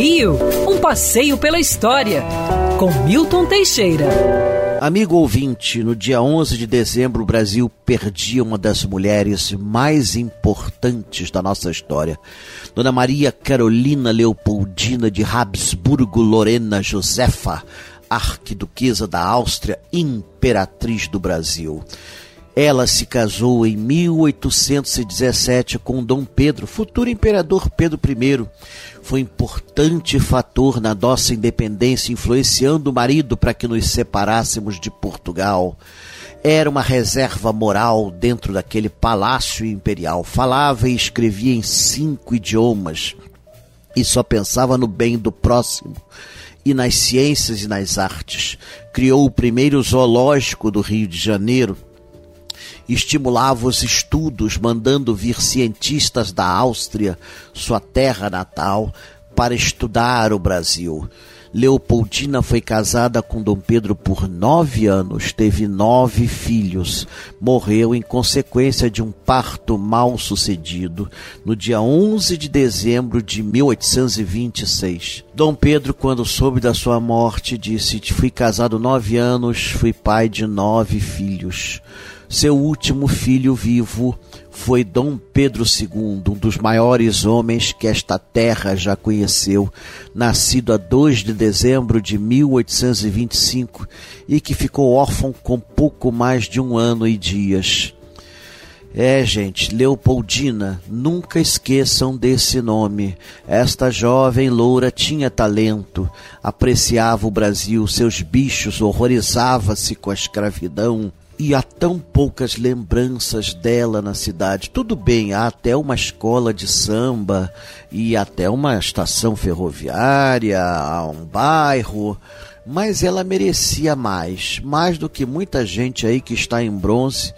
Rio, um passeio pela história, com Milton Teixeira. Amigo ouvinte, no dia 11 de dezembro o Brasil perdia uma das mulheres mais importantes da nossa história. Dona Maria Carolina Leopoldina de Habsburgo Lorena Josefa, arquiduquesa da Áustria, imperatriz do Brasil. Ela se casou em 1817 com Dom Pedro, futuro imperador Pedro I. Foi importante fator na nossa independência, influenciando o marido para que nos separássemos de Portugal. Era uma reserva moral dentro daquele palácio imperial. Falava e escrevia em cinco idiomas e só pensava no bem do próximo e nas ciências e nas artes. Criou o primeiro zoológico do Rio de Janeiro estimulava os estudos, mandando vir cientistas da Áustria, sua terra natal, para estudar o Brasil. Leopoldina foi casada com Dom Pedro por nove anos, teve nove filhos. Morreu em consequência de um parto mal sucedido no dia 11 de dezembro de 1826. Dom Pedro, quando soube da sua morte, disse: Fui casado nove anos, fui pai de nove filhos. Seu último filho vivo foi Dom Pedro II, um dos maiores homens que esta terra já conheceu, nascido a 2 de dezembro de 1825 e que ficou órfão com pouco mais de um ano e dias. É, gente, Leopoldina, nunca esqueçam desse nome. Esta jovem loura tinha talento, apreciava o Brasil, seus bichos, horrorizava-se com a escravidão e há tão poucas lembranças dela na cidade. Tudo bem, há até uma escola de samba e até uma estação ferroviária, há um bairro, mas ela merecia mais, mais do que muita gente aí que está em bronze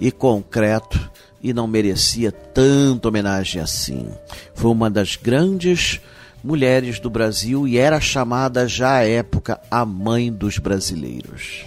e concreto e não merecia tanta homenagem assim. Foi uma das grandes mulheres do Brasil e era chamada já à época a mãe dos brasileiros.